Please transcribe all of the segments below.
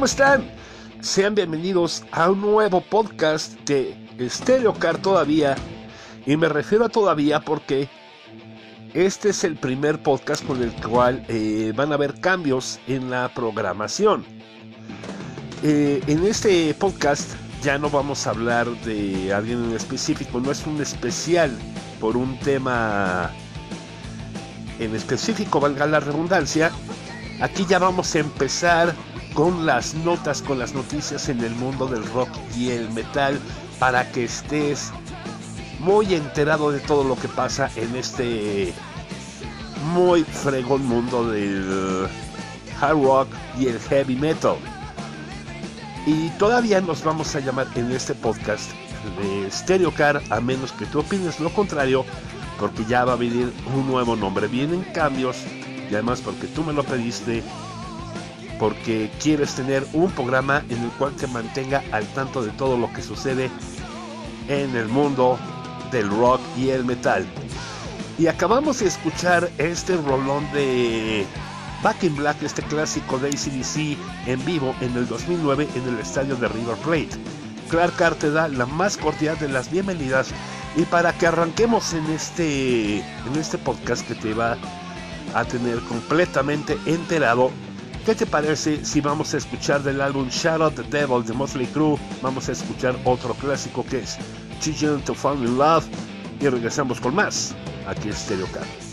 ¿Cómo están? Sean bienvenidos a un nuevo podcast de Stereo Car todavía. Y me refiero a todavía porque este es el primer podcast con el cual eh, van a haber cambios en la programación. Eh, en este podcast ya no vamos a hablar de alguien en específico, no es un especial por un tema en específico, valga la redundancia. Aquí ya vamos a empezar con las notas, con las noticias en el mundo del rock y el metal para que estés muy enterado de todo lo que pasa en este muy fregón mundo del hard rock y el heavy metal. Y todavía nos vamos a llamar en este podcast de Stereocar, a menos que tú opines lo contrario, porque ya va a venir un nuevo nombre. Vienen cambios y además porque tú me lo pediste, porque quieres tener un programa en el cual te mantenga al tanto de todo lo que sucede en el mundo del rock y el metal. Y acabamos de escuchar este rolón de Back in Black, este clásico de ACDC en vivo en el 2009 en el estadio de River Plate. Clark Carr te da la más cordial de las bienvenidas y para que arranquemos en este, en este podcast que te va a tener completamente enterado, ¿Qué te parece si vamos a escuchar del álbum Shout Out the Devil de Motley Crue? Vamos a escuchar otro clásico que es Children to Fall in Love y regresamos con más aquí en Stereo Car.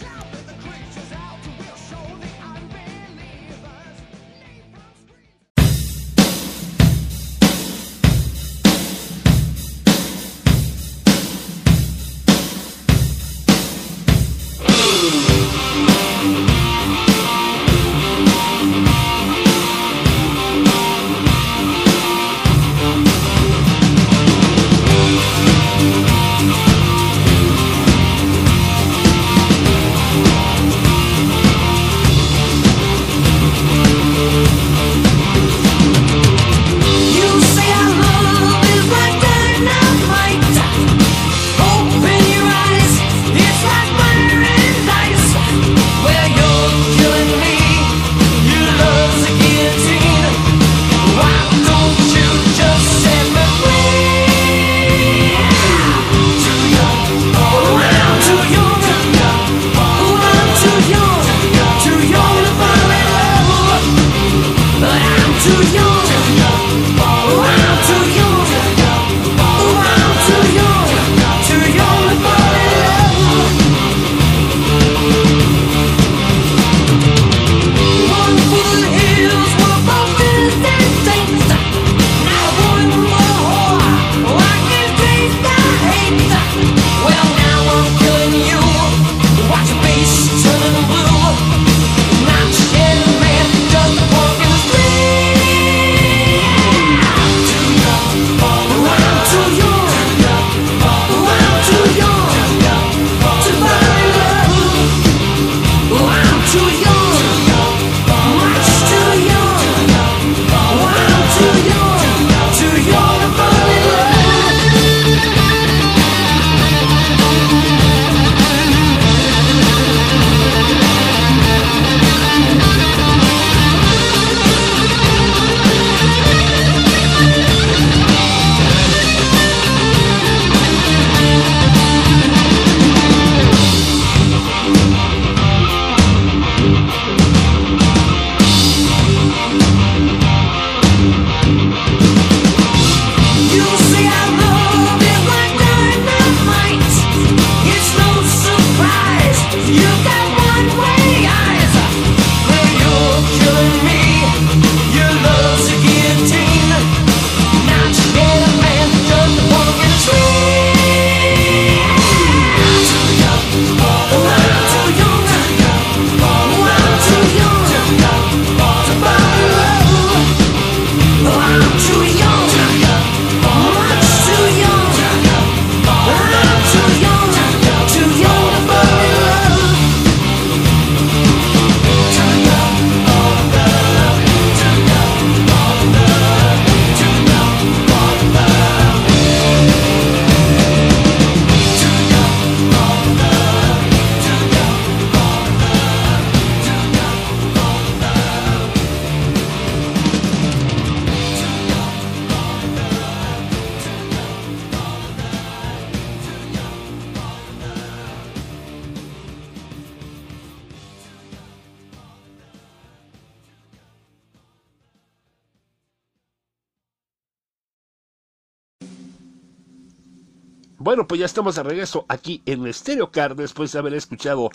Bueno, pues ya estamos de regreso aquí en Stereo Car después de haber escuchado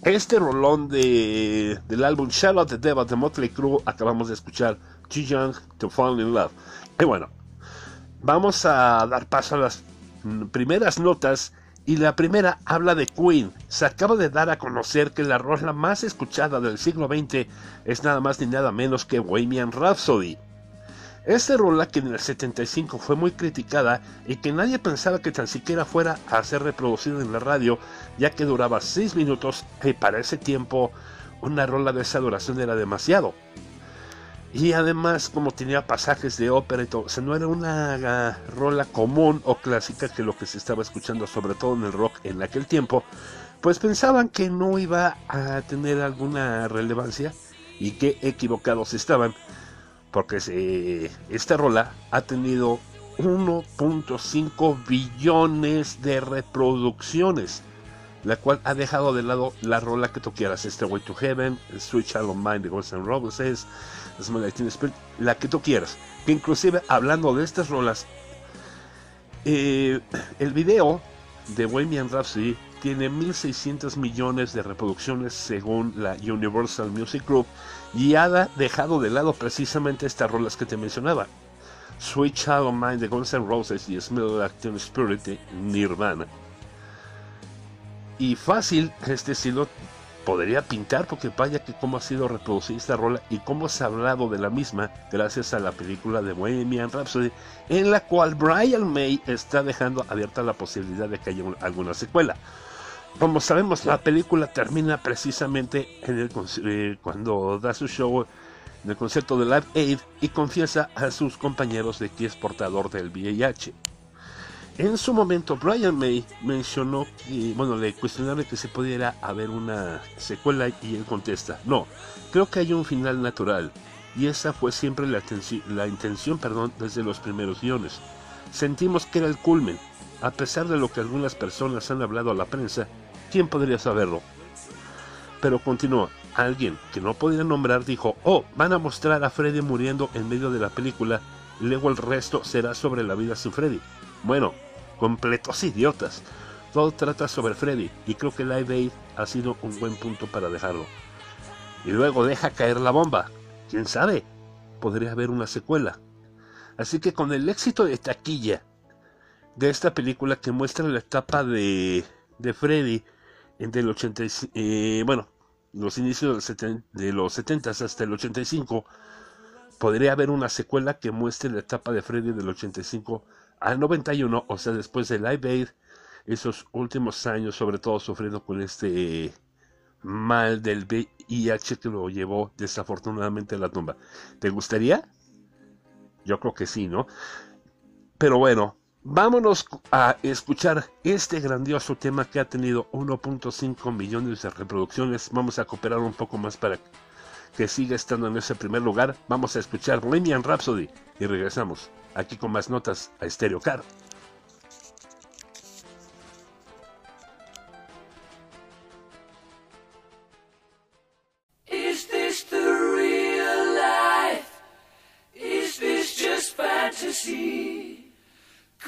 este rolón de, del álbum Out the Devil de Motley Crue. Acabamos de escuchar Too Young to Fall in Love. Y bueno, vamos a dar paso a las primeras notas. Y la primera habla de Queen. Se acaba de dar a conocer que la rola más escuchada del siglo XX es nada más ni nada menos que Bohemian Rhapsody. Esta rola que en el 75 fue muy criticada y que nadie pensaba que tan siquiera fuera a ser reproducida en la radio, ya que duraba 6 minutos y para ese tiempo una rola de esa duración era demasiado. Y además, como tenía pasajes de ópera y todo, no era una ah, rola común o clásica que lo que se estaba escuchando, sobre todo en el rock en aquel tiempo, pues pensaban que no iba a tener alguna relevancia y que equivocados estaban, porque esta rola ha tenido 1.5 billones de reproducciones la cual ha dejado de lado la rola que tú quieras, este Way to Heaven, Sweet Child of Mine de Guns N' Roses, Smell Teen Spirit, la que tú quieras. Que inclusive hablando de estas rolas, eh, el video de Bohemian Rhapsody tiene 1.600 millones de reproducciones según la Universal Music Group y ha dejado de lado precisamente estas rolas que te mencionaba. Sweet Child of Mine de Guns N' Roses y Smell Like Teen Spirit Nirvana. Y fácil, este estilo podría pintar porque vaya que cómo ha sido reproducida esta rola y cómo se ha hablado de la misma gracias a la película de Bohemian Rhapsody en la cual Brian May está dejando abierta la posibilidad de que haya un- alguna secuela. Como sabemos, la película termina precisamente en el, eh, cuando da su show en el concierto de Live Aid y confiesa a sus compañeros de que es portador del VIH. En su momento, Brian May mencionó que, bueno, le cuestionaron que se pudiera haber una secuela y él contesta, no, creo que hay un final natural y esa fue siempre la, la intención perdón, desde los primeros guiones. Sentimos que era el culmen, a pesar de lo que algunas personas han hablado a la prensa, ¿quién podría saberlo? Pero continuó, alguien que no podía nombrar dijo, oh, van a mostrar a Freddy muriendo en medio de la película luego el resto será sobre la vida sin Freddy. Bueno, completos idiotas. Todo trata sobre Freddy y creo que Live Aid ha sido un buen punto para dejarlo. Y luego deja caer la bomba. ¿Quién sabe? Podría haber una secuela. Así que con el éxito de taquilla de esta película que muestra la etapa de, de Freddy en del 85, eh, bueno, los inicios de los 70 hasta el 85, podría haber una secuela que muestre la etapa de Freddy del 85 al 91, o sea, después de Live Aid, esos últimos años, sobre todo sufriendo con este mal del VIH que lo llevó desafortunadamente a la tumba. ¿Te gustaría? Yo creo que sí, ¿no? Pero bueno, vámonos a escuchar este grandioso tema que ha tenido 1.5 millones de reproducciones. Vamos a cooperar un poco más para que siga estando en ese primer lugar. Vamos a escuchar Bohemian Rhapsody y regresamos aquí con más notas a Stereo Car.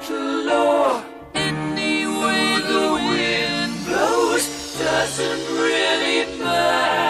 little low. Any way the wind blows doesn't really matter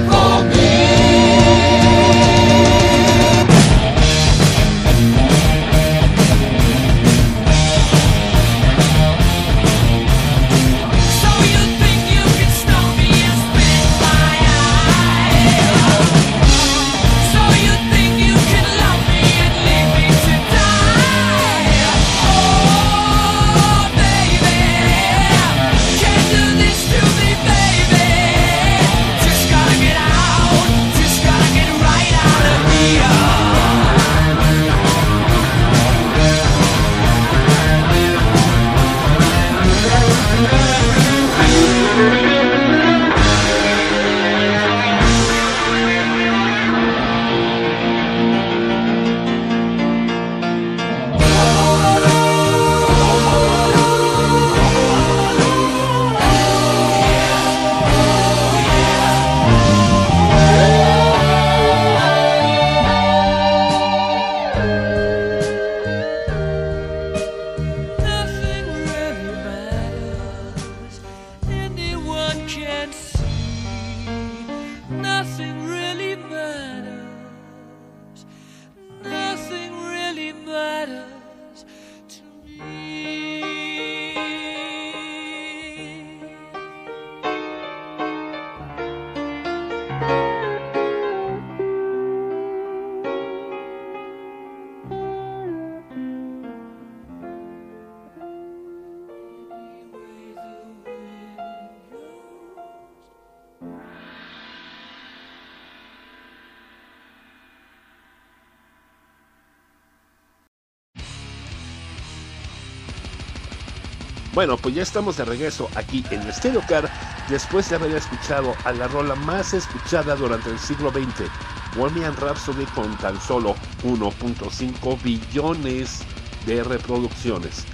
Bueno, pues ya estamos de regreso aquí en Stereo Car después de haber escuchado a la rola más escuchada durante el siglo XX, Bohemian Rhapsody con tan solo 1.5 billones de reproducciones.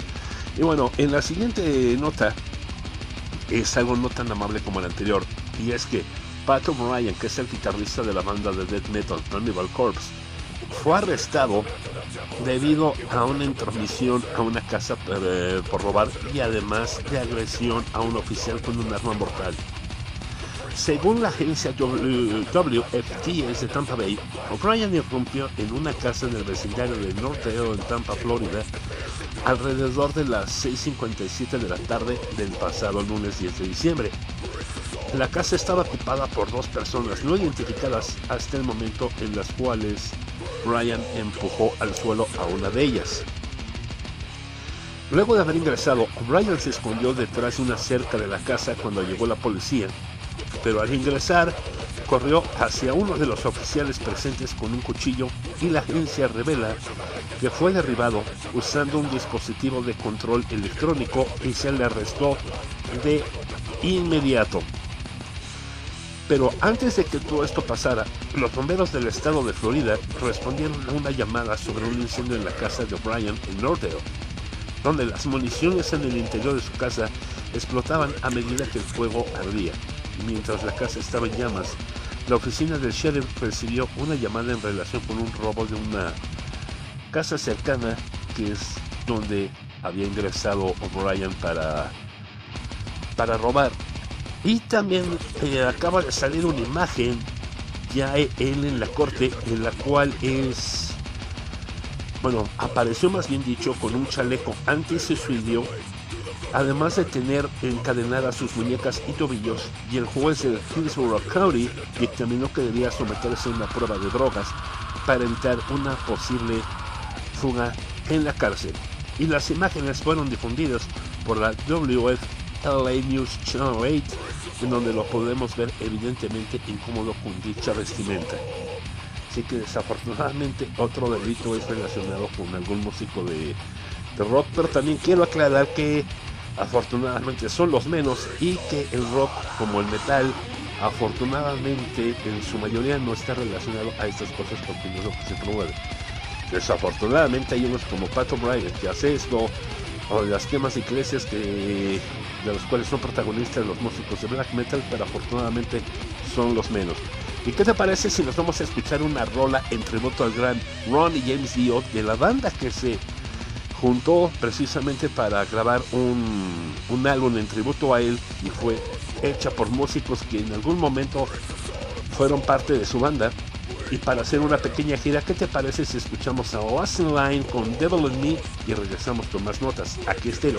Y bueno, en la siguiente nota es algo no tan amable como el anterior, y es que Pat O'Brien, que es el guitarrista de la banda de death metal Cannibal Corpse, fue arrestado debido a una intromisión a una casa eh, por robar y además de agresión a un oficial con un arma mortal. Según la agencia WFTS de Tampa Bay, O'Brien irrumpió en una casa en el vecindario de Norteo en Tampa, Florida, alrededor de las 6.57 de la tarde del pasado lunes 10 de diciembre. La casa estaba ocupada por dos personas no identificadas hasta el momento en las cuales Ryan empujó al suelo a una de ellas. Luego de haber ingresado, O'Brien se escondió detrás de una cerca de la casa cuando llegó la policía, pero al ingresar corrió hacia uno de los oficiales presentes con un cuchillo y la agencia revela que fue derribado usando un dispositivo de control electrónico y se le arrestó de inmediato. Pero antes de que todo esto pasara, los bomberos del estado de Florida respondieron a una llamada sobre un incendio en la casa de O'Brien en Northdale, donde las municiones en el interior de su casa explotaban a medida que el fuego ardía. Mientras la casa estaba en llamas, la oficina del sheriff recibió una llamada en relación con un robo de una casa cercana que es donde había ingresado O'Brien para, para robar. Y también eh, acaba de salir una imagen ya él en la corte en la cual es bueno apareció más bien dicho con un chaleco antisuicidio además de tener encadenadas sus muñecas y tobillos y el juez de Hillsborough County dictaminó que debía someterse a una prueba de drogas para evitar una posible fuga en la cárcel. Y las imágenes fueron difundidas por la WFLA News Channel 8, en donde lo podemos ver evidentemente incómodo con dicha vestimenta. Así que desafortunadamente otro delito es relacionado con algún músico de, rock, pero también quiero aclarar que afortunadamente son los menos y que el rock como el metal afortunadamente en su mayoría no está relacionado a estas cosas porque no es lo que se promueve. Desafortunadamente hay unos como Pat O'Brien que hace esto, o las quemas iglesias que de los cuales son protagonistas los músicos de black metal, pero afortunadamente son los menos. ¿Y qué te parece si nos vamos a escuchar una rola en tributo al gran Ron y James Dio de la banda que se juntó precisamente para grabar un, un álbum en tributo a él y fue hecha por músicos que en algún momento fueron parte de su banda? Y para hacer una pequeña gira, ¿qué te parece si escuchamos a Austin Line con Devil in Me y regresamos con más notas? Aquí está el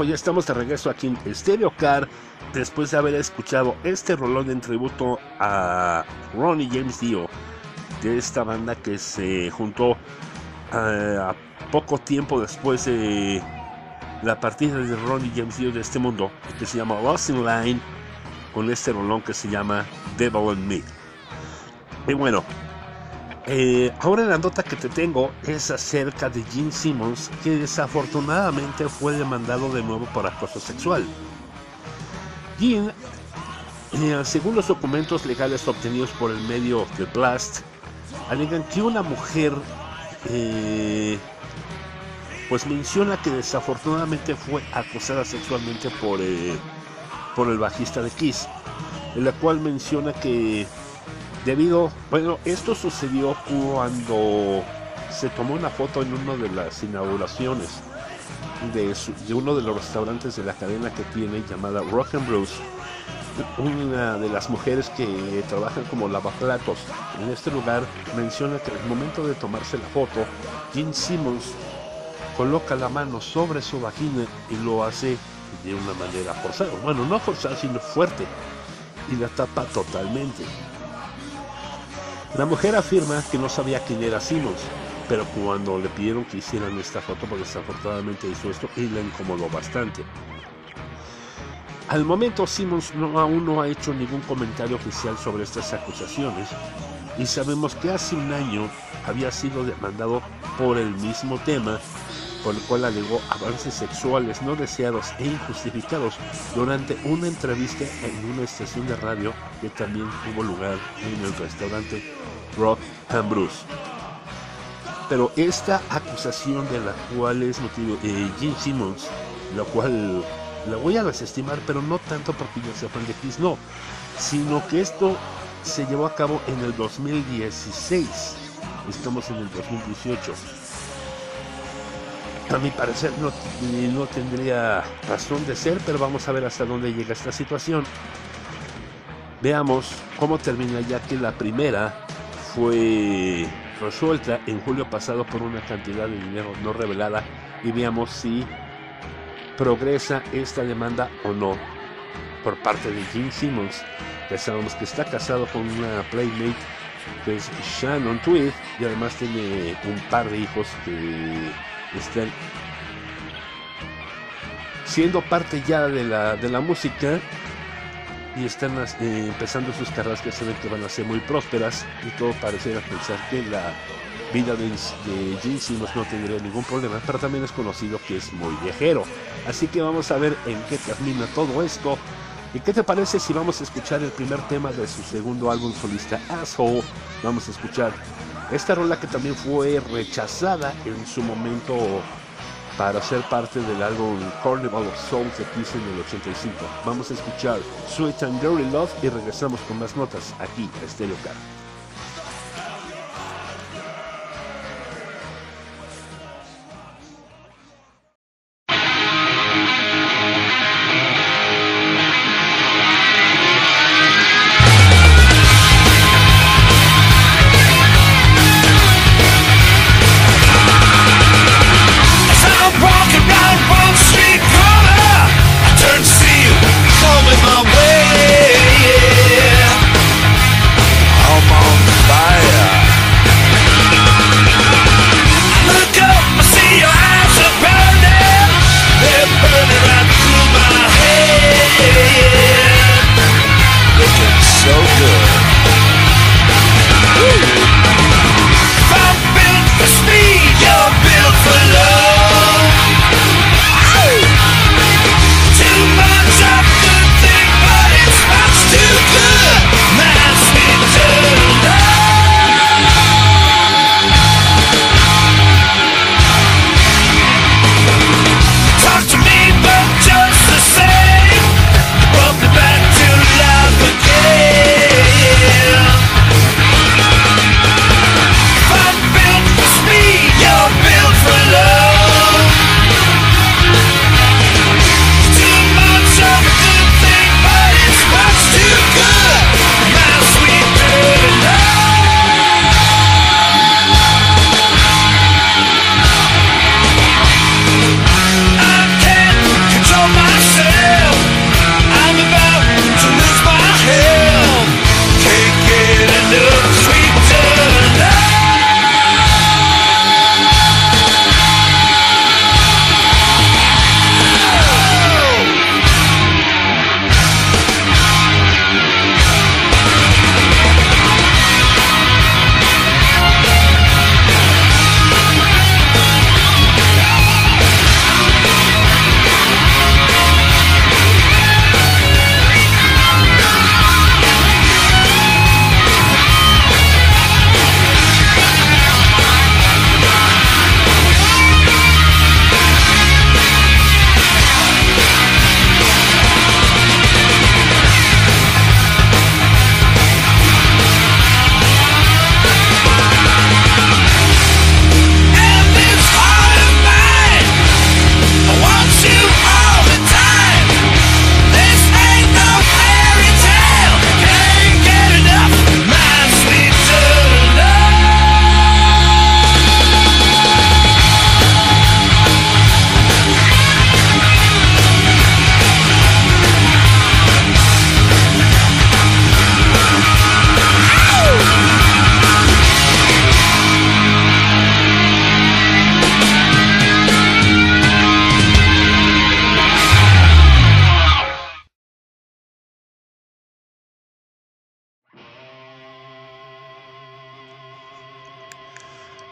pues ya estamos de regreso aquí en Stereo Car después de haber escuchado este rolón en tributo a Ronnie James Dio de esta banda que se juntó eh, a poco tiempo después de la partida de Ronnie James Dio de este mundo que se llama Lost in Line con este rolón que se llama Devil in Me. Y bueno, eh, ahora la nota que te tengo es acerca de Gene Simmons, que desafortunadamente fue demandado de nuevo por acoso sexual. Gene, eh, según los documentos legales obtenidos por el medio de Blast, alegan que una mujer eh, pues menciona que desafortunadamente fue acosada sexualmente por, por el bajista de Kiss, en la cual menciona que debido, bueno, esto sucedió cuando se tomó una foto en una de las inauguraciones de, uno de los restaurantes de la cadena que tiene llamada Rock and Blues. Una de las mujeres que trabajan como lavaplatos en este lugar menciona que el momento de tomarse la foto, Gene Simmons coloca la mano sobre su vagina y lo hace de una manera forzada. Bueno, no forzada, sino fuerte. Y la tapa totalmente. La mujer afirma que no sabía quién era Simmons, pero cuando le pidieron que hicieran esta foto, porque desafortunadamente hizo esto y le incomodó bastante. Al momento Simmons no, aún no ha hecho ningún comentario oficial sobre estas acusaciones y sabemos que hace un año había sido demandado por el mismo tema por el cual alegó avances sexuales no deseados e injustificados durante una entrevista en una estación de radio que también tuvo lugar en el restaurante Rock and Bruce. Pero esta acusación de la cual es motivo eh, Gene Simmons, la cual la voy a desestimar, pero no tanto porque yo sea fan de Kiss, no, sino que esto se llevó a cabo en el 2016. Estamos en el 2018. A mi parecer no, no tendría razón de ser, pero vamos a ver hasta dónde llega esta situación. Veamos cómo termina ya que la primera fue resuelta en julio pasado por una cantidad de dinero no revelada y veamos si progresa esta demanda o no por parte de Gene Simmons, que sabemos que está casado con una playmate que es Shannon Tweed y además tiene un par de hijos que están siendo parte ya de la, de la música y están eh, empezando sus carreras que se ven que van a ser muy prósperas y todo pareciera pensar que la vida de, de Gene Simmons no tendría ningún problema, pero también es conocido que es muy viajero. Así que vamos a ver en qué termina todo esto. ¿Y qué te parece si vamos a escuchar el primer tema de su segundo álbum solista, Asshole? Vamos a escuchar esta rola que también fue rechazada en su momento para ser parte del álbum Carnival of Souls de Kiss en el 85. Vamos a escuchar Sweet and Dirty Love y regresamos con más notas aquí a Stereo Car.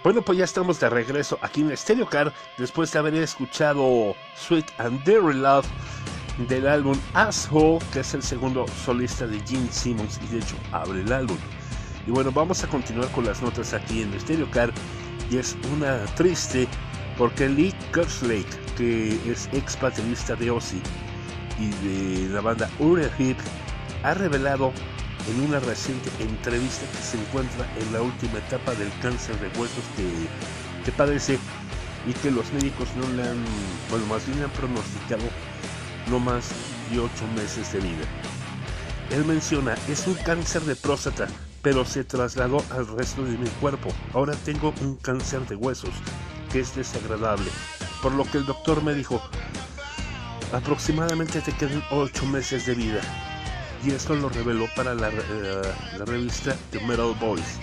Bueno, pues ya estamos de regreso aquí en Stereo Car después de haber escuchado Sweet and Dairy Love del álbum Asshole, que es el segundo solista de Gene Simmons y de hecho abre el álbum. Y bueno, vamos a continuar con las notas aquí en Stereo Car y es una triste porque Lee Kerslake, que es ex baterista de Ozzy y de la banda Uriah Heep, ha revelado en una reciente entrevista que se encuentra en la última etapa del cáncer de huesos que, que padece y que los médicos no le han, bueno, más bien han pronosticado no más de 8 meses de vida. Él menciona, es un cáncer de próstata, pero se trasladó al resto de mi cuerpo. Ahora tengo un cáncer de huesos, que es desagradable. Por lo que el doctor me dijo, aproximadamente te quedan 8 meses de vida. Y esto lo reveló para la, eh, la revista The Metal Boys.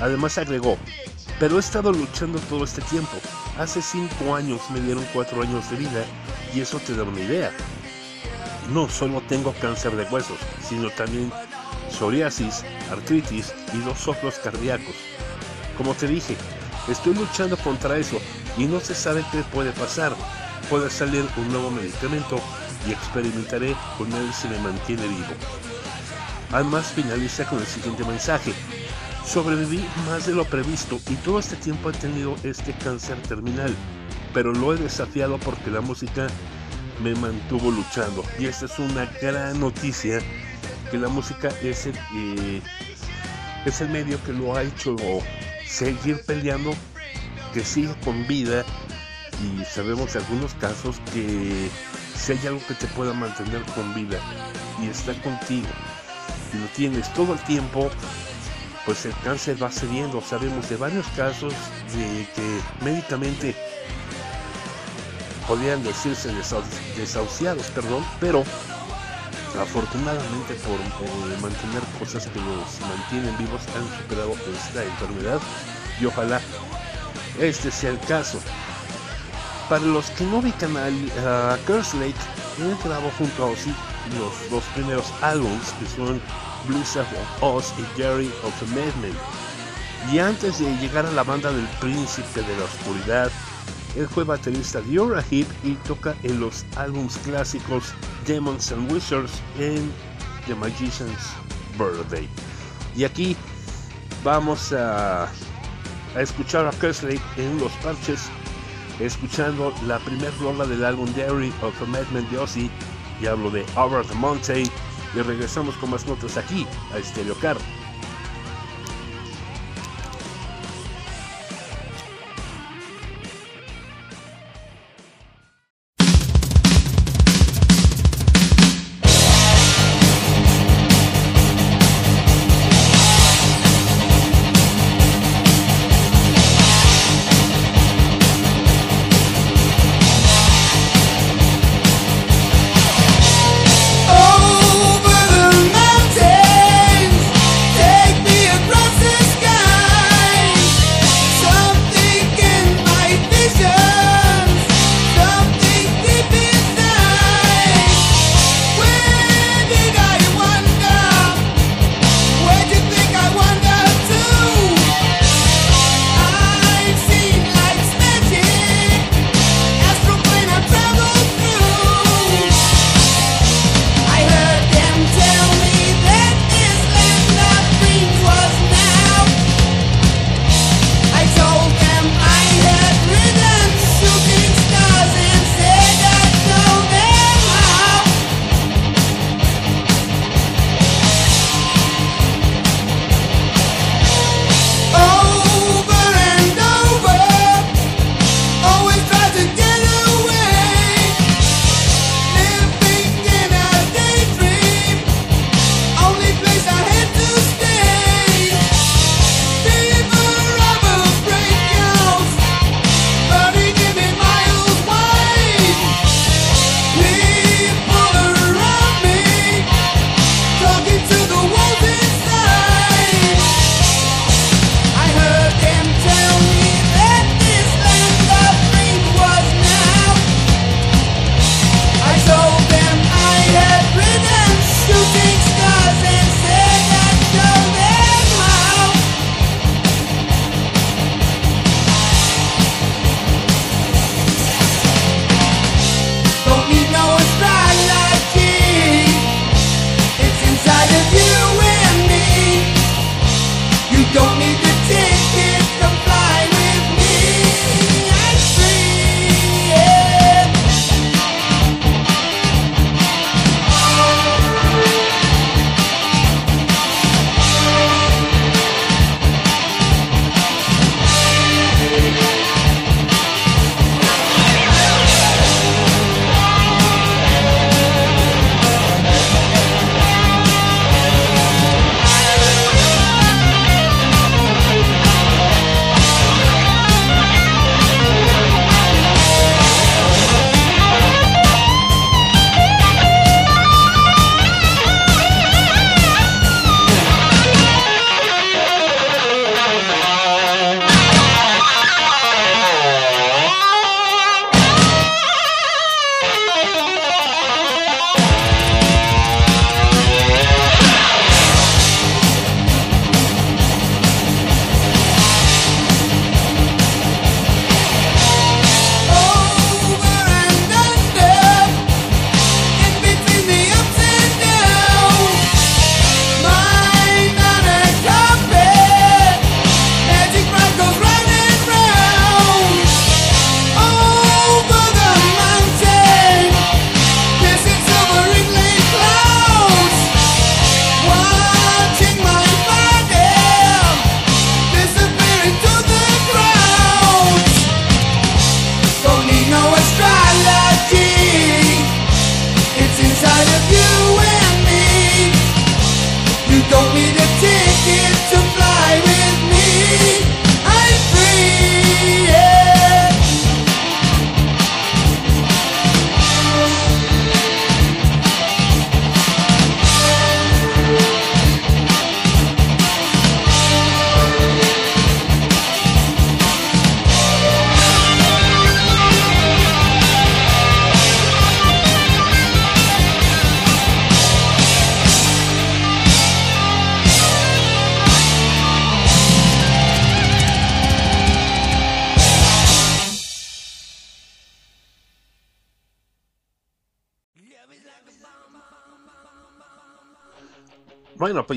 Además agregó, pero he estado luchando todo este tiempo. Hace 5 años me dieron 4 años de vida y eso te da una idea. No solo tengo cáncer de huesos, sino también psoriasis, artritis y dos ojos cardíacos. Como te dije, estoy luchando contra eso y no se sabe qué puede pasar. Puede salir un nuevo medicamento y experimentaré con él si me mantiene vivo. Además finaliza con el siguiente mensaje. Sobreviví más de lo previsto y todo este tiempo he tenido este cáncer terminal, pero lo he desafiado porque la música me mantuvo luchando. Y esta es una gran noticia, que la música es el, eh, es el medio que lo ha hecho seguir peleando, que sigue con vida. Y sabemos en algunos casos que si hay algo que te pueda mantener con vida y está contigo y lo tienes todo el tiempo, pues el cáncer va cediendo. Sabemos de varios casos de que médicamente podrían decirse desahuciados, perdón, pero afortunadamente por eh, mantener cosas que los mantienen vivos han superado esta enfermedad y ojalá este sea el caso. Para los que no ubican a, a él grabó junto a Ozzy los dos primeros álbumes que son Blizzard of Oz y Jerry of the Madman. Y antes de llegar a la banda del Príncipe de la Oscuridad, él fue baterista de Uriah Heep y toca en los álbumes clásicos Demons and Wizards en The Magician's Birthday. Y aquí vamos a, a escuchar a Kerslake en los parches, escuchando la primer rola del álbum Diary of a Madman de Ozzy, y hablo de the Mountain, y regresamos con más notas aquí a Stereo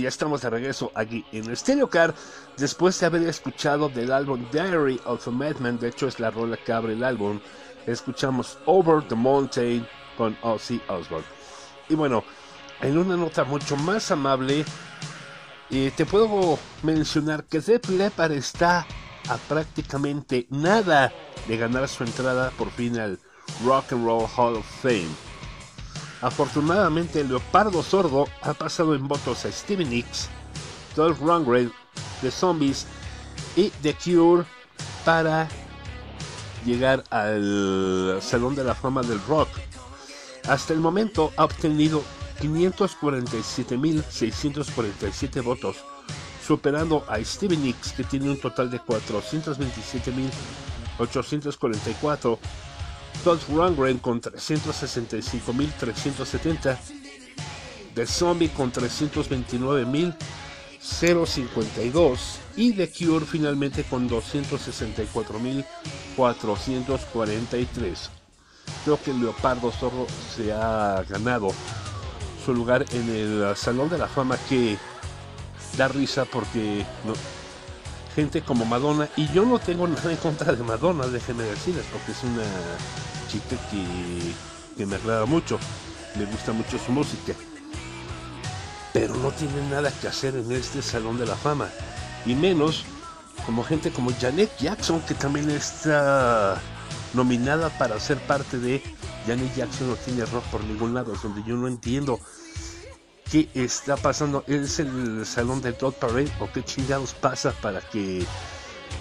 ya estamos de regreso aquí en Stereo Car después de haber escuchado del álbum Diary of a Madman, de hecho es la rola que abre el álbum, escuchamos Over the Mountain con Ozzy Osbourne. Y bueno, en una nota mucho más amable, eh, te puedo mencionar que Def Leppard está a prácticamente nada de ganar su entrada por fin al Rock and Roll Hall of Fame. Afortunadamente, Leopardo Sordo ha pasado en votos a Stevie Nicks, Dolph Lundgren, The Zombies y The Cure para llegar al Salón de la Fama del Rock. Hasta el momento ha obtenido 547.647 votos, superando a Stevie Nicks que tiene un total de 427.844 Todd Rundgren con 365.370, The Zombie con 329.052 y The Cure finalmente con 264.443. Creo que Leopardo Zorro se ha ganado su lugar en el Salón de la Fama que da risa porque no, gente como Madonna, y yo no tengo nada en contra de Madonna, déjenme decirles, porque es una chica que, que me agrada mucho, me gusta mucho su música, pero no tiene nada que hacer en este Salón de la Fama, y menos como gente como Janet Jackson, que también está nominada para ser parte de Janet Jackson no tiene rock por ningún lado, es donde yo no entiendo qué está pasando. ¿Es el salón del Todd Parade o qué chingados pasa para que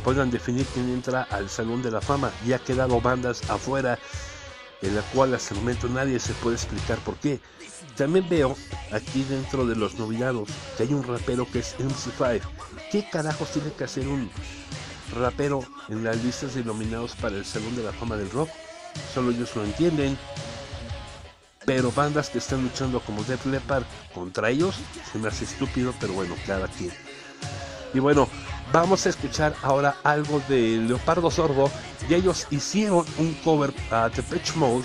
puedan definir quién entra al salón de la fama? Ya han quedado bandas afuera en la cual hasta el momento nadie se puede explicar por qué. También veo aquí dentro de los nominados que hay un rapero que es MC5. ¿Qué carajos tiene que hacer un rapero en las listas de nominados para el Salón de la Fama del Rock? Solo ellos lo entienden. Pero bandas que están luchando como Def Leppard contra ellos se me hace estúpido, pero bueno, cada quien. Y bueno, vamos a escuchar ahora algo de Leopardo Sordo. Y ellos hicieron un cover a Depeche Mode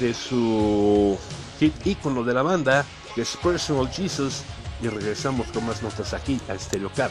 de su hit ícono de la banda, que es Personal Jesus. Y regresamos con más notas aquí a Stereo Car.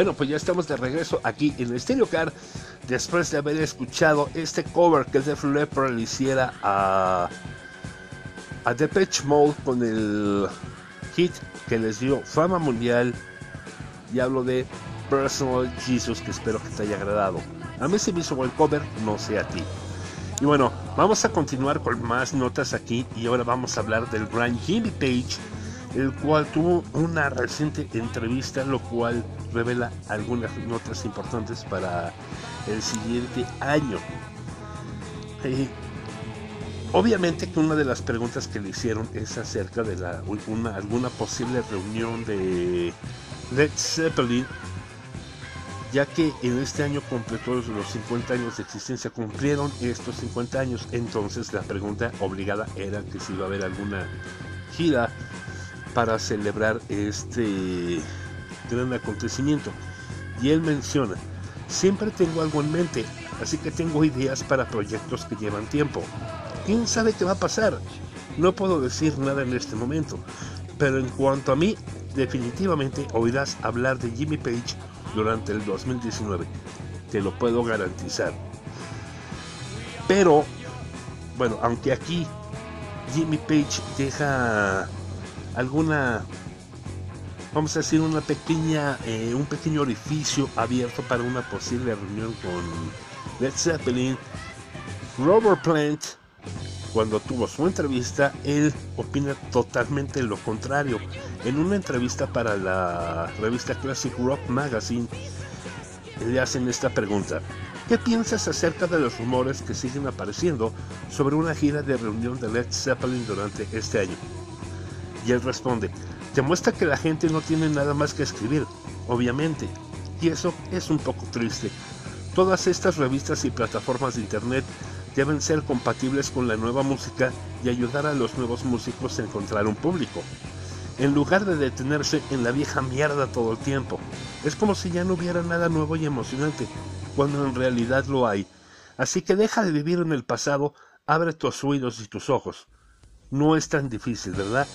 Bueno, pues ya estamos de regreso aquí en el Stereo Car después de haber escuchado este cover que Def Leppard le hiciera a, a Depeche Mode con el hit que les dio fama mundial y hablo de Personal Jesus que espero que te haya agradado. A mí se me hizo buen cover, no sé a ti. Y bueno, vamos a continuar con más notas aquí y ahora vamos a hablar del gran Jimmy Page, el cual tuvo una reciente entrevista, lo cual revela algunas notas importantes para el siguiente año. Eh, obviamente que una de las preguntas que le hicieron es acerca de la, una, alguna posible reunión de Led Zeppelin ya que en este año completó los 50 años de existencia, cumplieron estos 50 años, entonces la pregunta obligada era que si iba a haber alguna gira para celebrar este gran acontecimiento. Y él menciona, siempre tengo algo en mente, así que tengo ideas para proyectos que llevan tiempo. ¿Quién sabe qué va a pasar? No puedo decir nada en este momento, pero en cuanto a mí, definitivamente oirás hablar de Jimmy Page durante el 2019. Te lo puedo garantizar. Pero, bueno, aunque aquí Jimmy Page deja alguna, vamos a decir, una pequeña, eh, un pequeño orificio abierto para una posible reunión con Led Zeppelin, Robert Plant, cuando tuvo su entrevista, él opina totalmente lo contrario. En una entrevista para la revista Classic Rock Magazine, le hacen esta pregunta. ¿Qué piensas acerca de los rumores que siguen apareciendo sobre una gira de reunión de Led Zeppelin durante este año? Y él responde, demuestra que la gente no tiene nada más que escribir, obviamente, y eso es un poco triste. Todas estas revistas y plataformas de internet deben ser compatibles con la nueva música y ayudar a los nuevos músicos a encontrar un público. En lugar de detenerse en la vieja mierda todo el tiempo, es como si ya no hubiera nada nuevo y emocionante, cuando en realidad lo hay. Así que deja de vivir en el pasado, abre tus oídos y tus ojos. No es tan difícil, ¿verdad?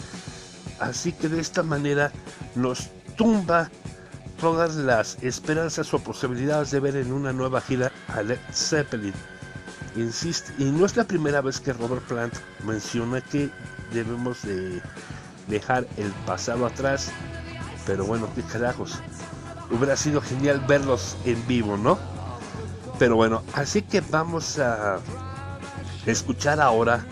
Así que de esta manera nos tumba todas las esperanzas o posibilidades de ver en una nueva gira a Led Zeppelin. Insiste, y no es la primera vez que Robert Plant menciona que debemos de dejar el pasado atrás, pero bueno, qué carajos. Hubiera sido genial verlos en vivo, ¿no? Pero bueno, así que vamos a escuchar ahora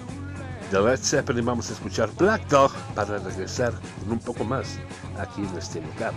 de Led Zeppelin, vamos a escuchar Black Dog para regresar con un poco más aquí en este lugar.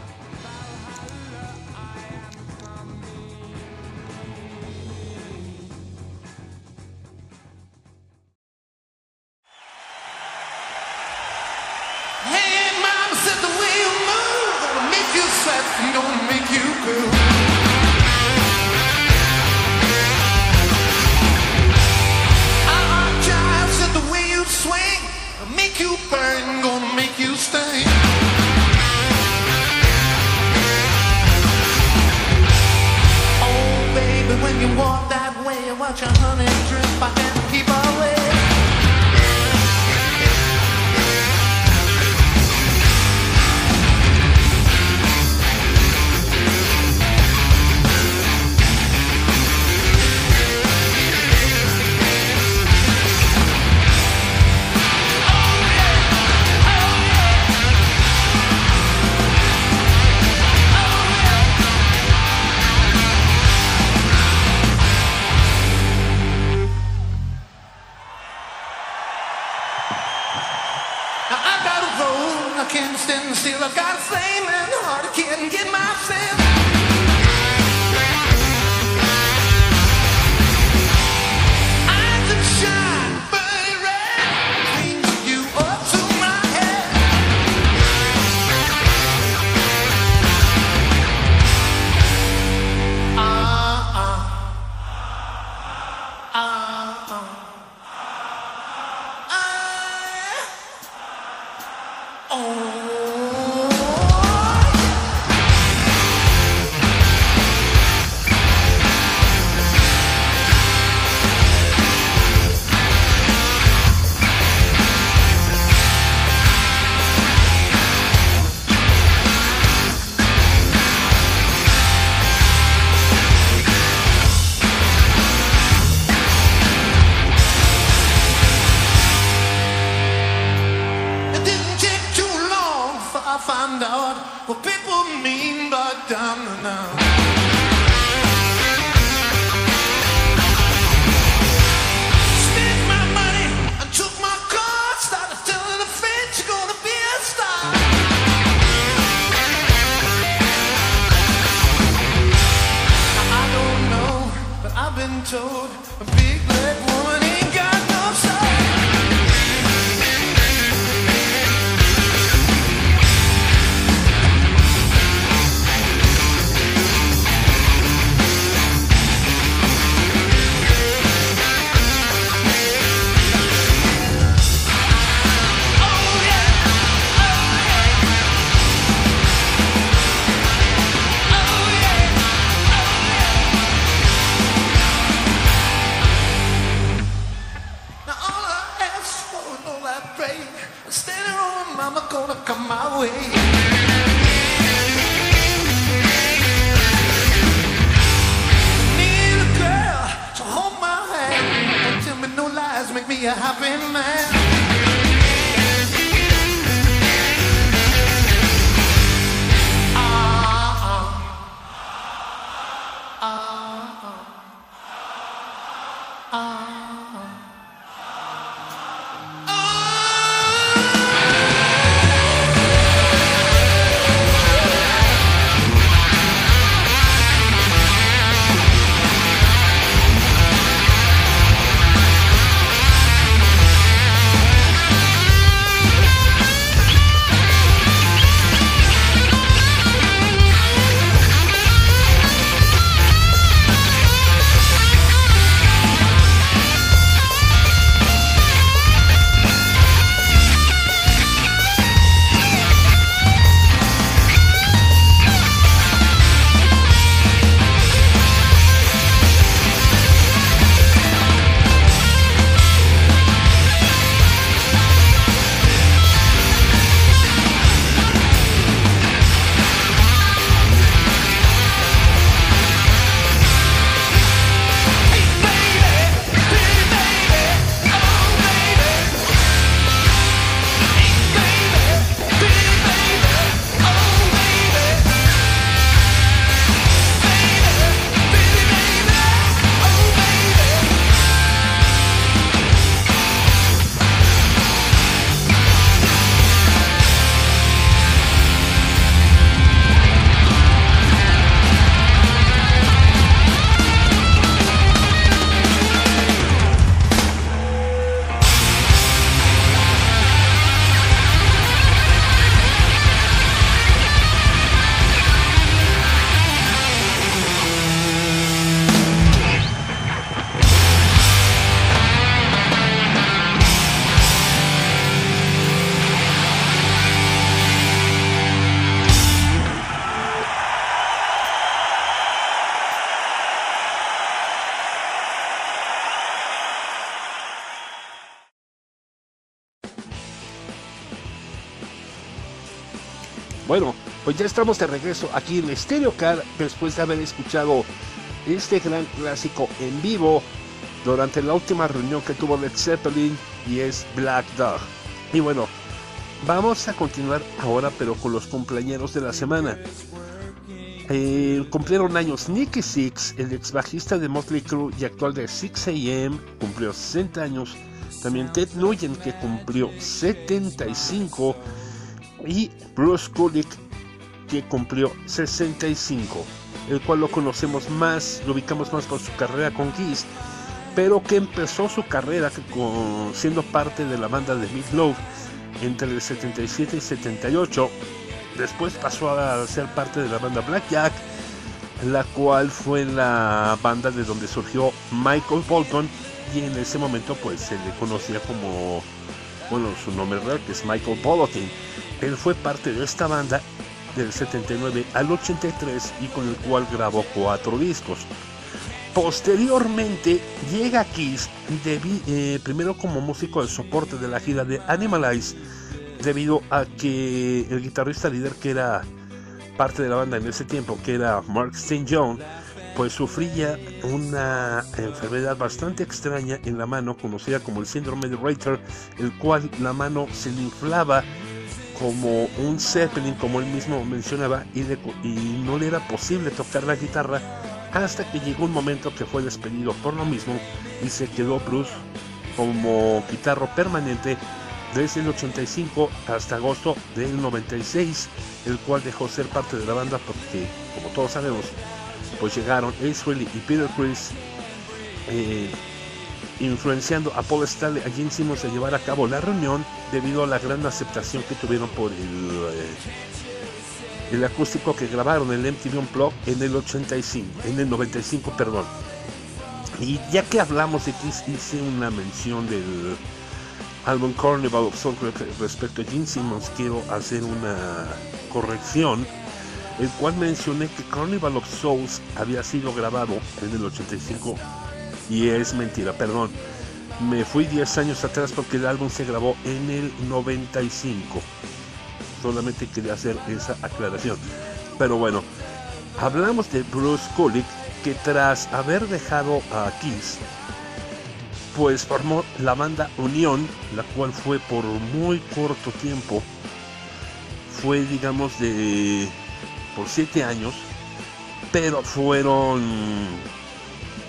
Oh. Pues ya estamos de regreso aquí en Stereo Car después de haber escuchado este gran clásico en vivo durante la última reunión que tuvo Led Zeppelin y es Black Dog. Y bueno, vamos a continuar ahora pero con los cumpleaños de la semana. Eh, cumplieron años Nicky Six, el ex bajista de Motley Crue y actual de 6am, cumplió 60 años. También Ted Nugent, que cumplió 75. y Bruce Kulick que cumplió 65, el cual lo conocemos más, lo ubicamos más por su carrera con Kiss, pero que empezó su carrera con- siendo parte de la banda de Meat Loaf entre el 77 y 78. Después pasó a ser parte de la banda Blackjack, la cual fue la banda de donde surgió Michael Bolton y en ese momento pues se le conocía como, bueno, su nombre real que es Michael Bolton. Él fue parte de esta banda del 79 al 83 y con el cual grabó cuatro discos. Posteriormente llega Kiss eh, primero como músico de soporte de la gira de Animalize debido a que el guitarrista líder que era parte de la banda en ese tiempo que era Mark St. John pues sufría una enfermedad bastante extraña en la mano conocida como el síndrome de Reiter el cual la mano se le inflaba como un Zeppelin, como él mismo mencionaba, y, no le era posible tocar la guitarra hasta que llegó un momento que fue despedido por lo mismo y se quedó Bruce como guitarro permanente desde el 85 hasta agosto del 96, el cual dejó ser parte de la banda porque, como todos sabemos, pues llegaron Ace Frehley y Peter Chris eh, influenciando a Paul Stanley a Gene Simmons a llevar a cabo la reunión debido a la gran aceptación que tuvieron por el, eh, el acústico que grabaron el MTV Unplugged en el 85, en el 95, perdón. Y ya que hablamos de Kiss, hice una mención del álbum Carnival of Souls re- respecto a Gene Simmons, quiero hacer una corrección, el cual mencioné que Carnival of Souls había sido grabado en el 85 y es mentira, perdón. Me fui 10 años atrás porque el álbum se grabó en el 95. Solamente quería hacer esa aclaración. Pero bueno, hablamos de Bruce Kulick que tras haber dejado a Kiss, pues formó la banda Unión, la cual fue por muy corto tiempo. Fue digamos de por 7 años, pero fueron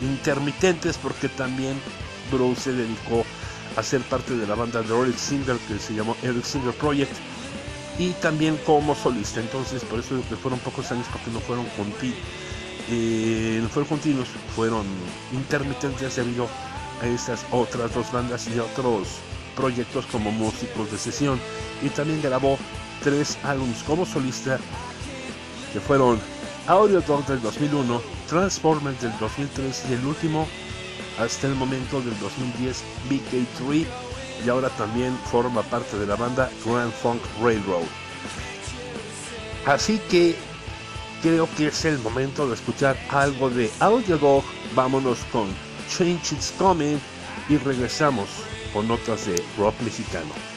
intermitentes porque también Bruce se dedicó a ser parte de la banda de Eric Singer que se llamó Eric Singer Project y también como solista. Entonces por eso fueron pocos años porque no fueron conti eh, no fueron continuos fueron intermitentes debido a estas otras dos bandas y otros proyectos como músicos de sesión. Y también grabó tres álbumes como solista que fueron Audio Dog del 2001, Transformers del 2003 y el último hasta el momento del 2010 BK3 y ahora también forma parte de la banda Grand Funk Railroad. Así que creo que es el momento de escuchar algo de Audio Dog. Vámonos con Change It's Coming y regresamos con notas de rock mexicano.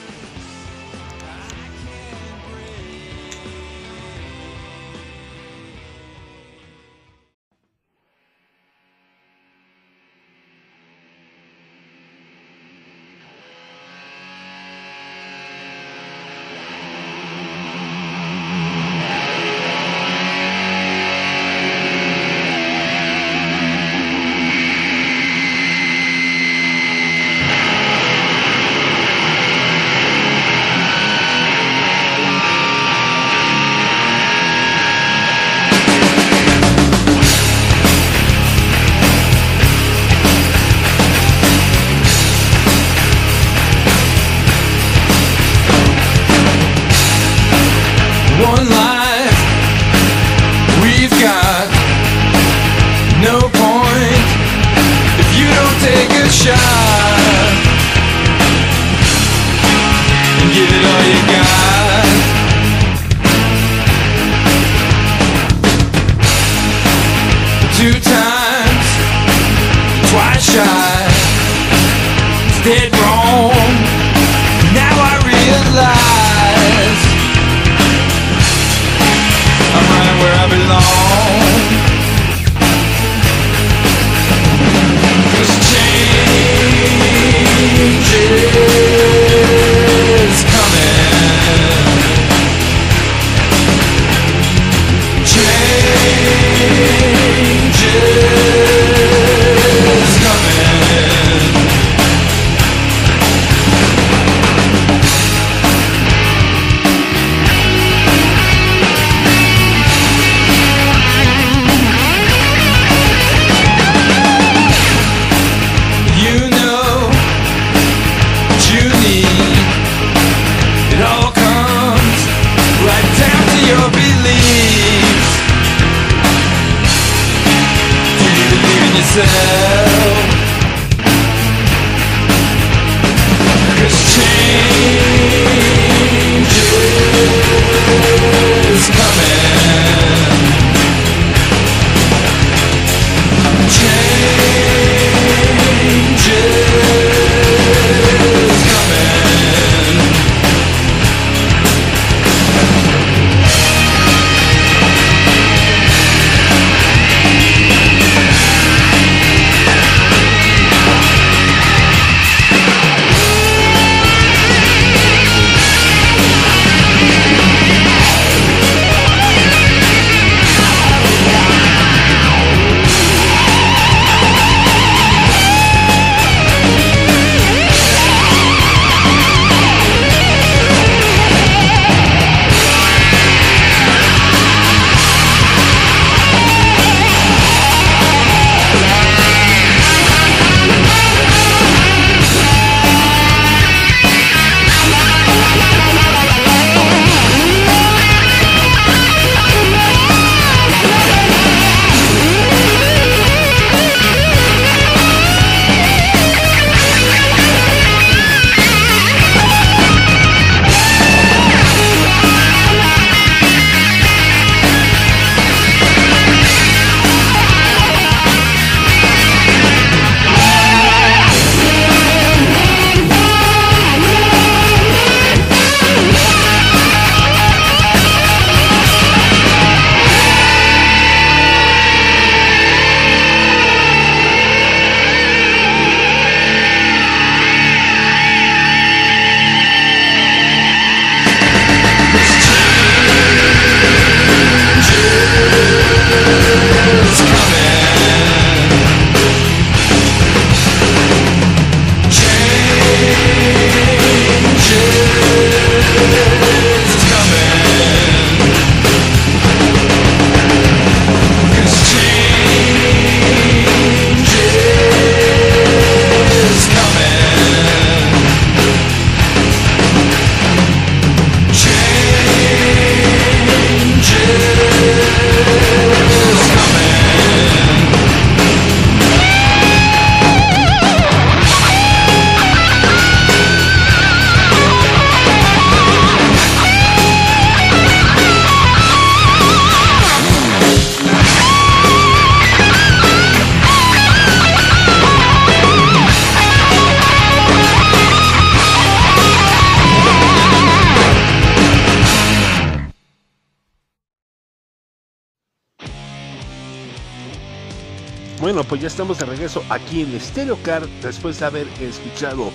Aquí en Stereo Car después de haber escuchado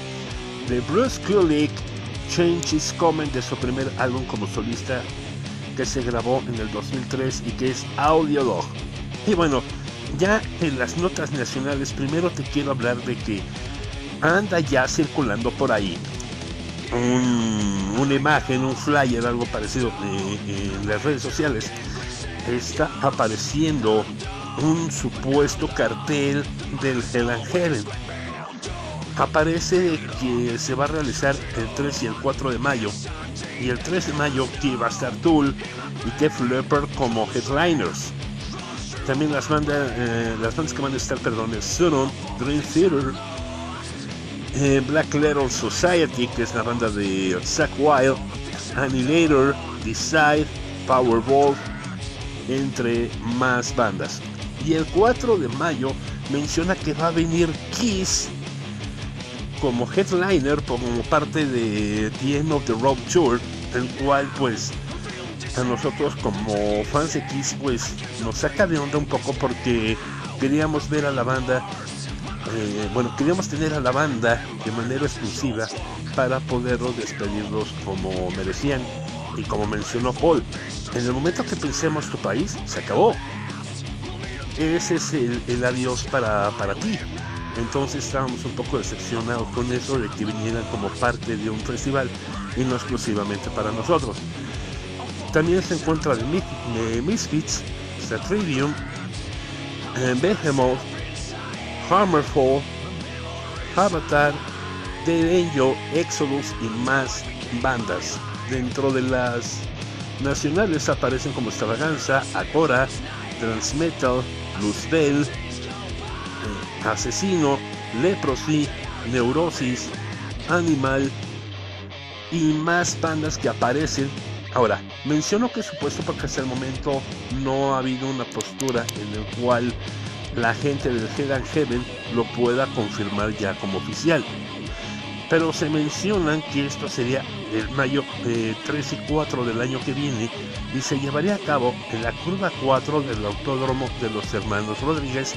de Bruce Kulick Change is Coming de su primer álbum como solista que se grabó en el 2003 y que es Audiolog. Y bueno, ya en las notas nacionales, primero te quiero hablar de que anda ya circulando por ahí un- una imagen, un flyer, algo parecido eh, en las redes sociales. Está apareciendo un supuesto cartel del Hell. Aparece que se va a realizar el 3 y el 4 de mayo. Y el 3 de mayo que va a estar Tool y Def Leppard como headliners. También las bandas, eh, las bandas que van a estar, perdón, es Suron, Dream Theater, eh, Black Letter Society, que es la banda de Zack Wild, Annihilator, Decide, Powerball, entre más bandas. Y el 4 de mayo menciona que va a venir Kiss como headliner, como parte de The End of the Road Tour, el cual pues a nosotros como fans de Kiss pues nos saca de onda un poco porque queríamos ver a la banda eh, bueno, queríamos tener a la banda de manera exclusiva para poderlos despedirlos como merecían y como mencionó Paul. En el momento que pensemos tu país, se acabó. Ese es el, adiós para, para ti. Entonces estábamos un poco decepcionados con eso de que vinieran como parte de un festival y no exclusivamente para nosotros. También se encuentra de, Mi- de Misfits, Satridium, eh, Behemoth, Hammerfall, Avatar, Dead Angel, Exodus y más bandas. Dentro de las nacionales aparecen como Extravaganza, Agora, Transmetal, Luzbel, Asesino, Leprosy, Neurosis, Animal y más bandas que aparecen. Ahora, menciono que es supuesto porque hasta el momento no ha habido una postura en el cual la gente del Hell and Heaven lo pueda confirmar ya como oficial. Pero se mencionan que esto sería el mayo eh, 3 y 4 del año que viene y se llevaría a cabo en la curva 4 del autódromo de los hermanos Rodríguez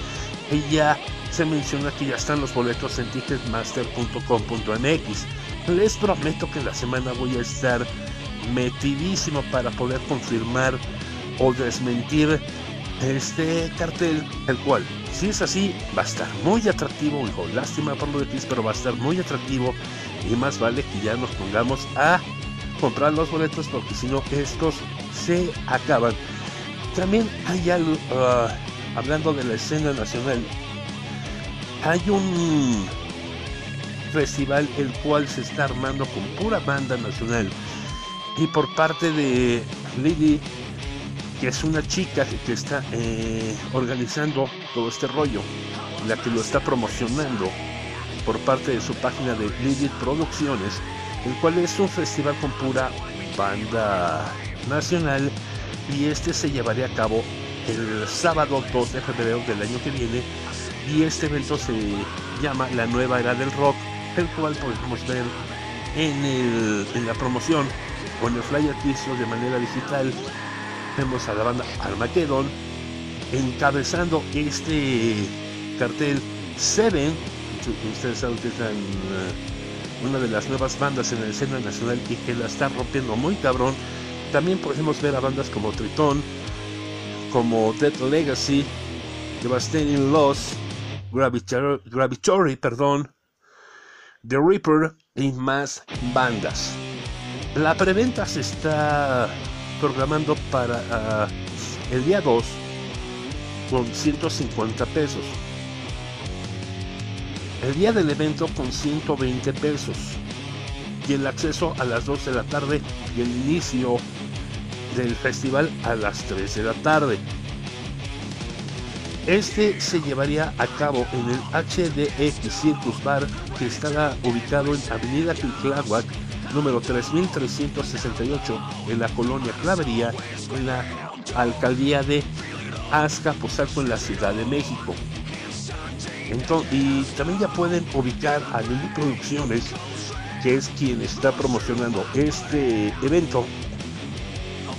y ya se menciona que ya están los boletos en ticketmaster.com.mx. Les prometo que la semana voy a estar metidísimo para poder confirmar o desmentir este cartel, el cual, si es así, va a estar muy atractivo, hijo, lástima por lo de Kiss, pero va a estar muy atractivo. Y más vale que ya nos pongamos a comprar los boletos porque si no estos se acaban. También hay algo, ah, hablando de la escena nacional, hay un festival el cual se está armando con pura banda nacional. Y por parte de Lily que es una chica que, está eh, organizando todo este rollo, la que lo está promocionando por parte de su página de Lilith Producciones, el cual es un festival con pura banda nacional y este se llevaría a cabo el sábado 2 de febrero del año que viene y este evento se llama La Nueva Era del Rock, el cual podemos ver en, en la promoción en el flyer que de manera digital vemos a la banda Armageddon encabezando este cartel Seven. Ustedes saben que es la- una de las nuevas bandas en la escena nacional y que la está rompiendo muy cabrón. También podemos ver a bandas como Tritón como Dead Legacy Devastating Loss Gravitory perdón The Reaper y más bandas. La preventa se está programando para ah, el día 2 con 150 pesos. El día del evento con 120 pesos. Y el acceso a las 2 de la tarde y el inicio del festival a las 3 de la tarde. Este se llevaría a cabo en el HDX Circus Bar que estará ubicado en Avenida Tláhuac, número 3368, en la colonia Clavería, en la alcaldía de Azcapotzalco, en la Ciudad de México. Entonces, y también ya pueden ubicar a Lili Producciones, que es quien está promocionando este evento,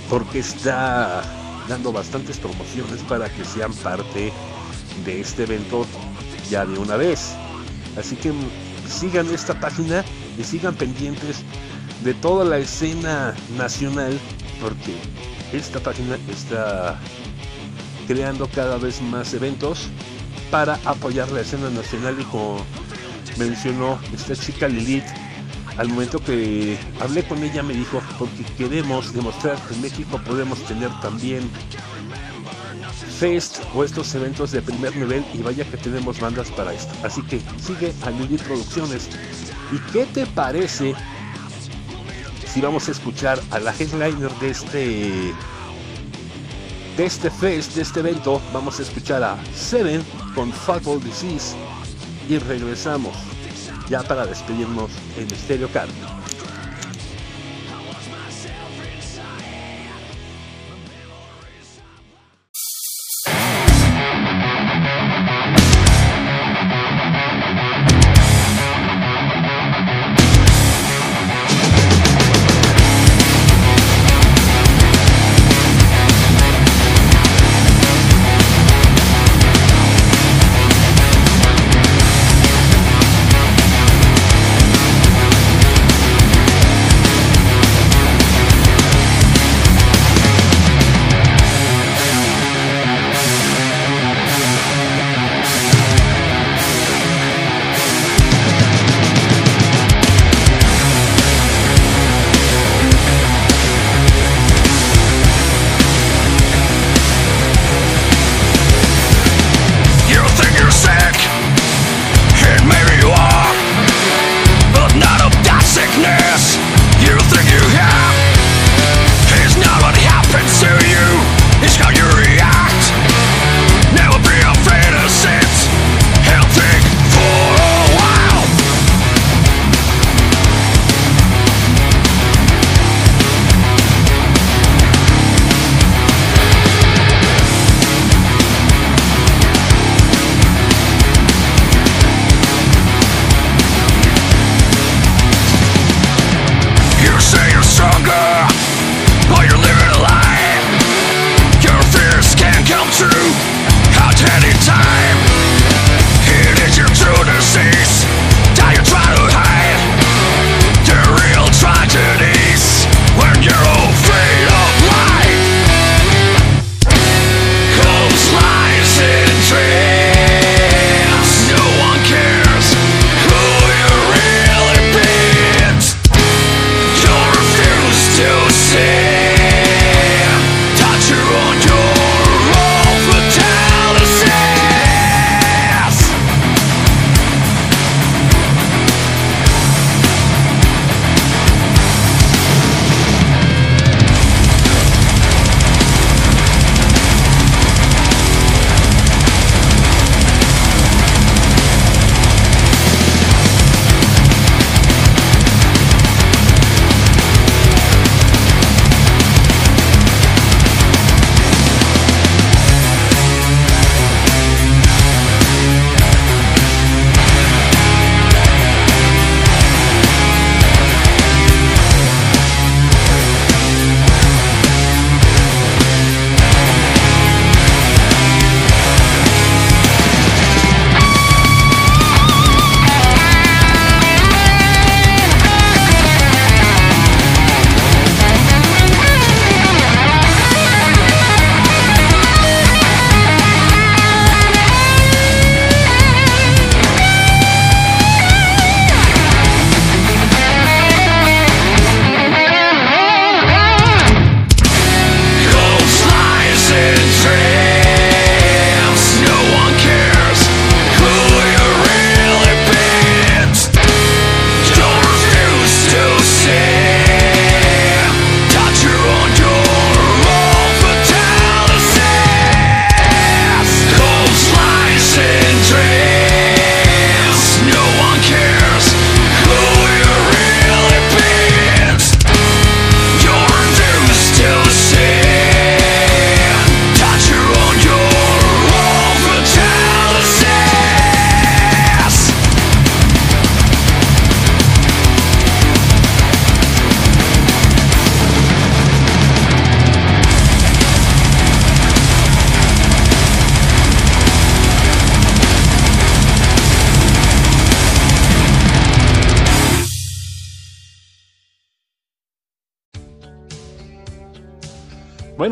porque está dando bastantes promociones para que sean parte de este evento ya de una vez. Así que mm, sigan esta página y sigan pendientes de toda la escena nacional porque esta página está creando cada vez más eventos para apoyar la escena nacional y como mencionó esta chica Lilith al momento que hablé con ella me dijo porque queremos demostrar que en México podemos tener también fest o estos eventos de primer nivel y vaya que tenemos bandas para esto así que sigue a Lilith Producciones y qué te parece si vamos a escuchar a la headliner de este de este fest, de este evento, vamos a escuchar a Seven con Fatal Disease y regresamos ya para despedirnos en Stereo Card.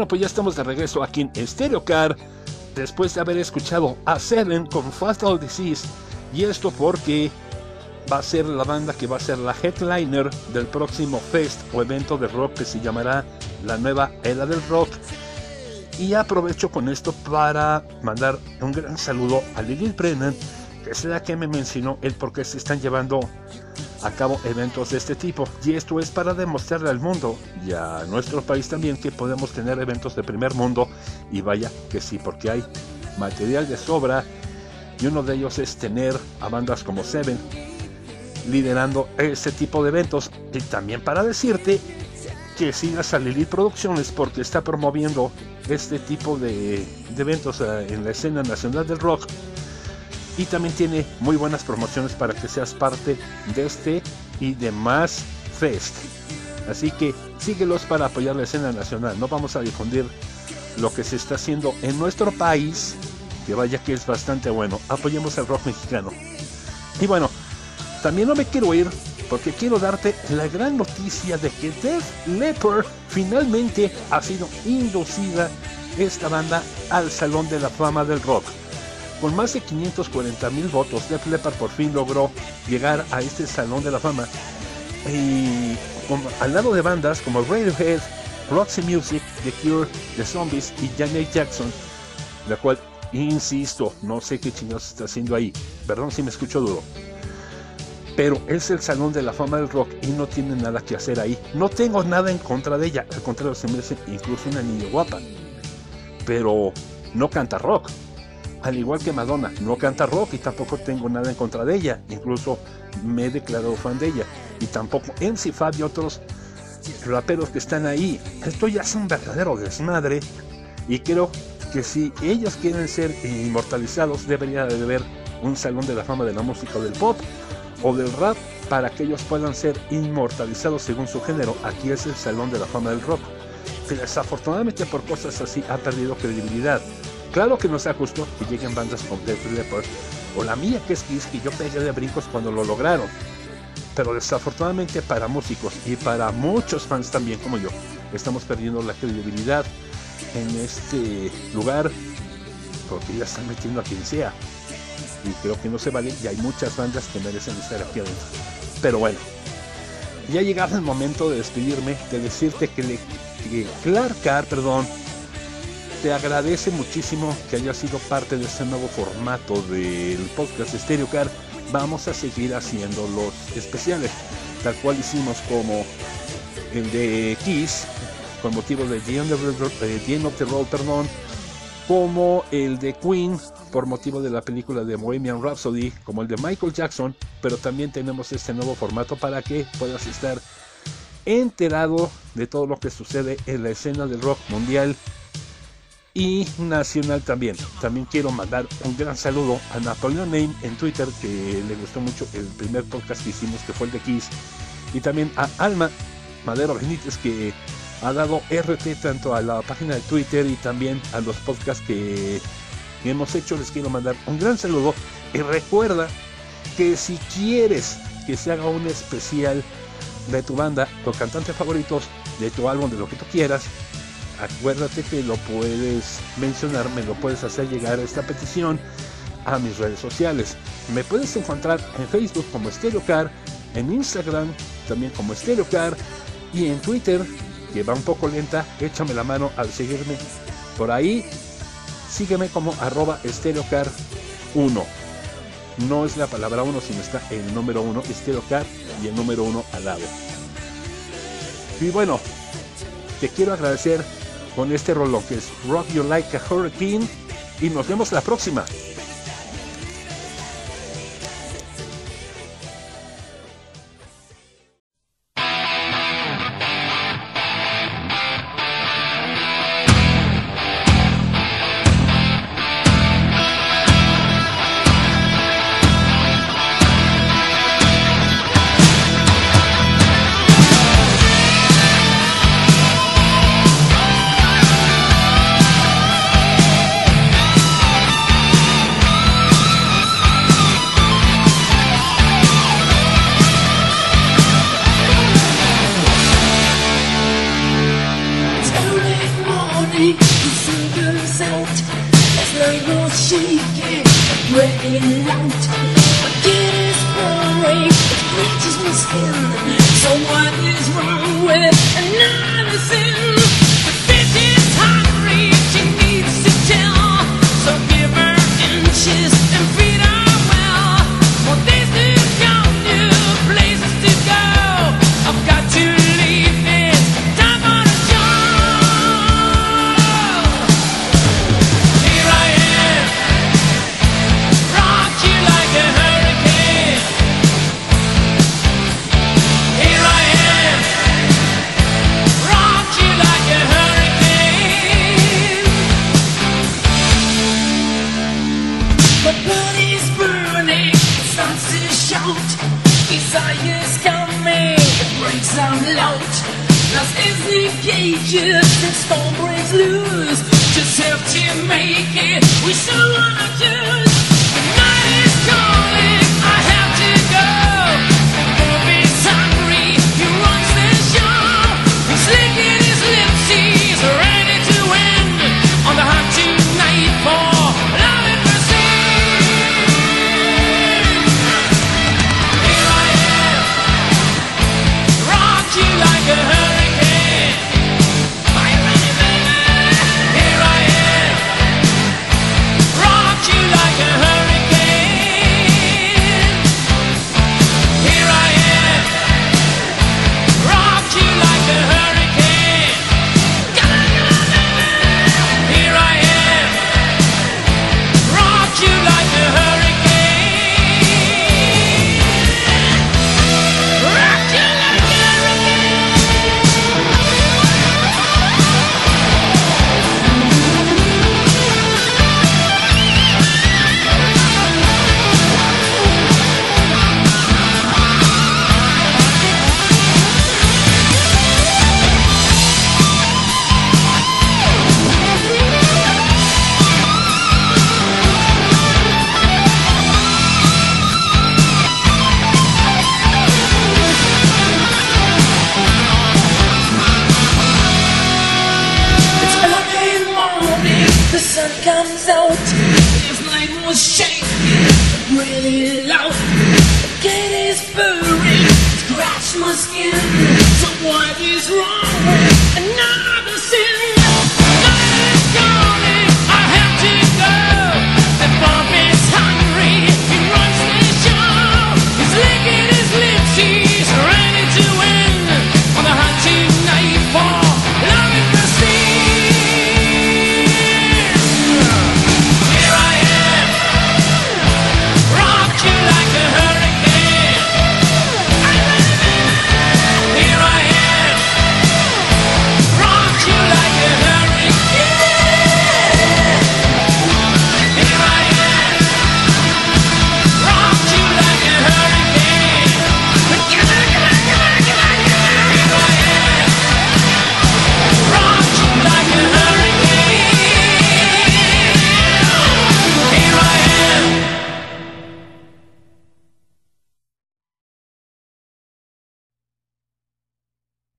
Pues ya estamos de regreso aquí en Stereo Car después de haber escuchado a Seven con Fatal Disease y esto porque va a ser la banda que va a ser la headliner del próximo fest o evento de rock que se llamará la nueva era del rock. Y aprovecho con esto para mandar un gran saludo a Lily Brennan que es la que me mencionó el por qué se están llevando a cabo eventos de este tipo. Y esto es para demostrarle al mundo y a nuestro país también que podemos tener eventos de primer mundo. Y vaya que sí porque hay material de sobra. Y uno de ellos es tener a bandas como Seven liderando este tipo de eventos. Y también para decirte que sigas a Lilith Producciones porque está promoviendo este tipo de, de eventos eh, en la escena nacional del rock y también tiene muy buenas promociones para que seas parte de este y demás fest. Así que síguelos para apoyar la escena nacional. No vamos a difundir lo que se está haciendo en nuestro país, que vaya que es bastante bueno. Apoyemos el rock mexicano. Y bueno, también no me quiero ir porque quiero darte la gran noticia de que Def Leppard finalmente ha sido inducida esta banda al Salón de la Fama del Rock. Con más de 540 mil votos, Def Leppard por fin logró llegar a este Salón de la Fama. Y al lado de bandas como Radiohead, Roxy Music, The Cure, The Zombies y Janet Jackson, la cual, insisto, no sé qué chingados está haciendo ahí. Perdón si me escucho duro. Pero es el Salón de la Fama del Rock y no tiene nada que hacer ahí. No tengo nada en contra de ella. Al contrario, se me hace incluso una niña guapa. Pero no canta rock. Al igual que Madonna, no canta rock y tampoco tengo nada en contra de ella. Incluso me he declarado fan de ella. Y tampoco MC Fab y otros raperos que están ahí. Esto ya es un verdadero desmadre. Y creo que si ellos quieren ser inmortalizados, debería de haber un salón de la fama de la música o del pop o del rap para que ellos puedan ser inmortalizados según su género. Aquí es el salón de la fama del rock. Desafortunadamente por cosas así ha perdido credibilidad. Claro que no sea justo que lleguen bandas como Def Leppard o la mía que es Kiss que yo pegué de brincos cuando lo lograron. Pero desafortunadamente para músicos y para muchos fans también como yo, estamos perdiendo la credibilidad en este lugar porque ya están metiendo a quien sea. Y creo que no se vale y hay muchas bandas que merecen estar aquí adentro. Pero bueno, ya llegado el momento de despedirme, de decirte que, le, Clark Carr, perdón, te agradece muchísimo que hayas sido parte de este nuevo formato del podcast Stereo Car. Vamos a seguir haciendo los especiales, tal cual hicimos como el de Kiss, con motivo de The End of the, eh, The End como el de Queen por motivo de la película de Bohemian Rhapsody, como el de Michael Jackson, pero también tenemos este nuevo formato para que puedas estar enterado de todo lo que sucede en la escena del rock mundial y nacional también. También quiero mandar un gran saludo a Napoleon Name en Twitter, que le gustó mucho el primer podcast que hicimos, que fue el de Kiss, y también a Alma Madero Benítez, que ha dado RT tanto a la página de Twitter y también a los podcasts que hemos hecho. Les quiero mandar un gran saludo y recuerda que si quieres que se haga un especial de tu banda, tus cantantes favoritos, de tu álbum, de lo que tú quieras, acuérdate que lo puedes mencionar, me lo puedes hacer llegar esta petición a mis redes sociales. Me puedes encontrar en Facebook como Estereocar, en Instagram también como Estereocar y en Twitter, que va un poco lenta, échame la mano al seguirme por ahí. Sígueme como arroba estereocar 1. No es la palabra 1, sino está el número 1, estereocar y el número 1 al lado. Y bueno, te quiero agradecer con este rollo que es Rock You Like a Hurricane y nos vemos la próxima. so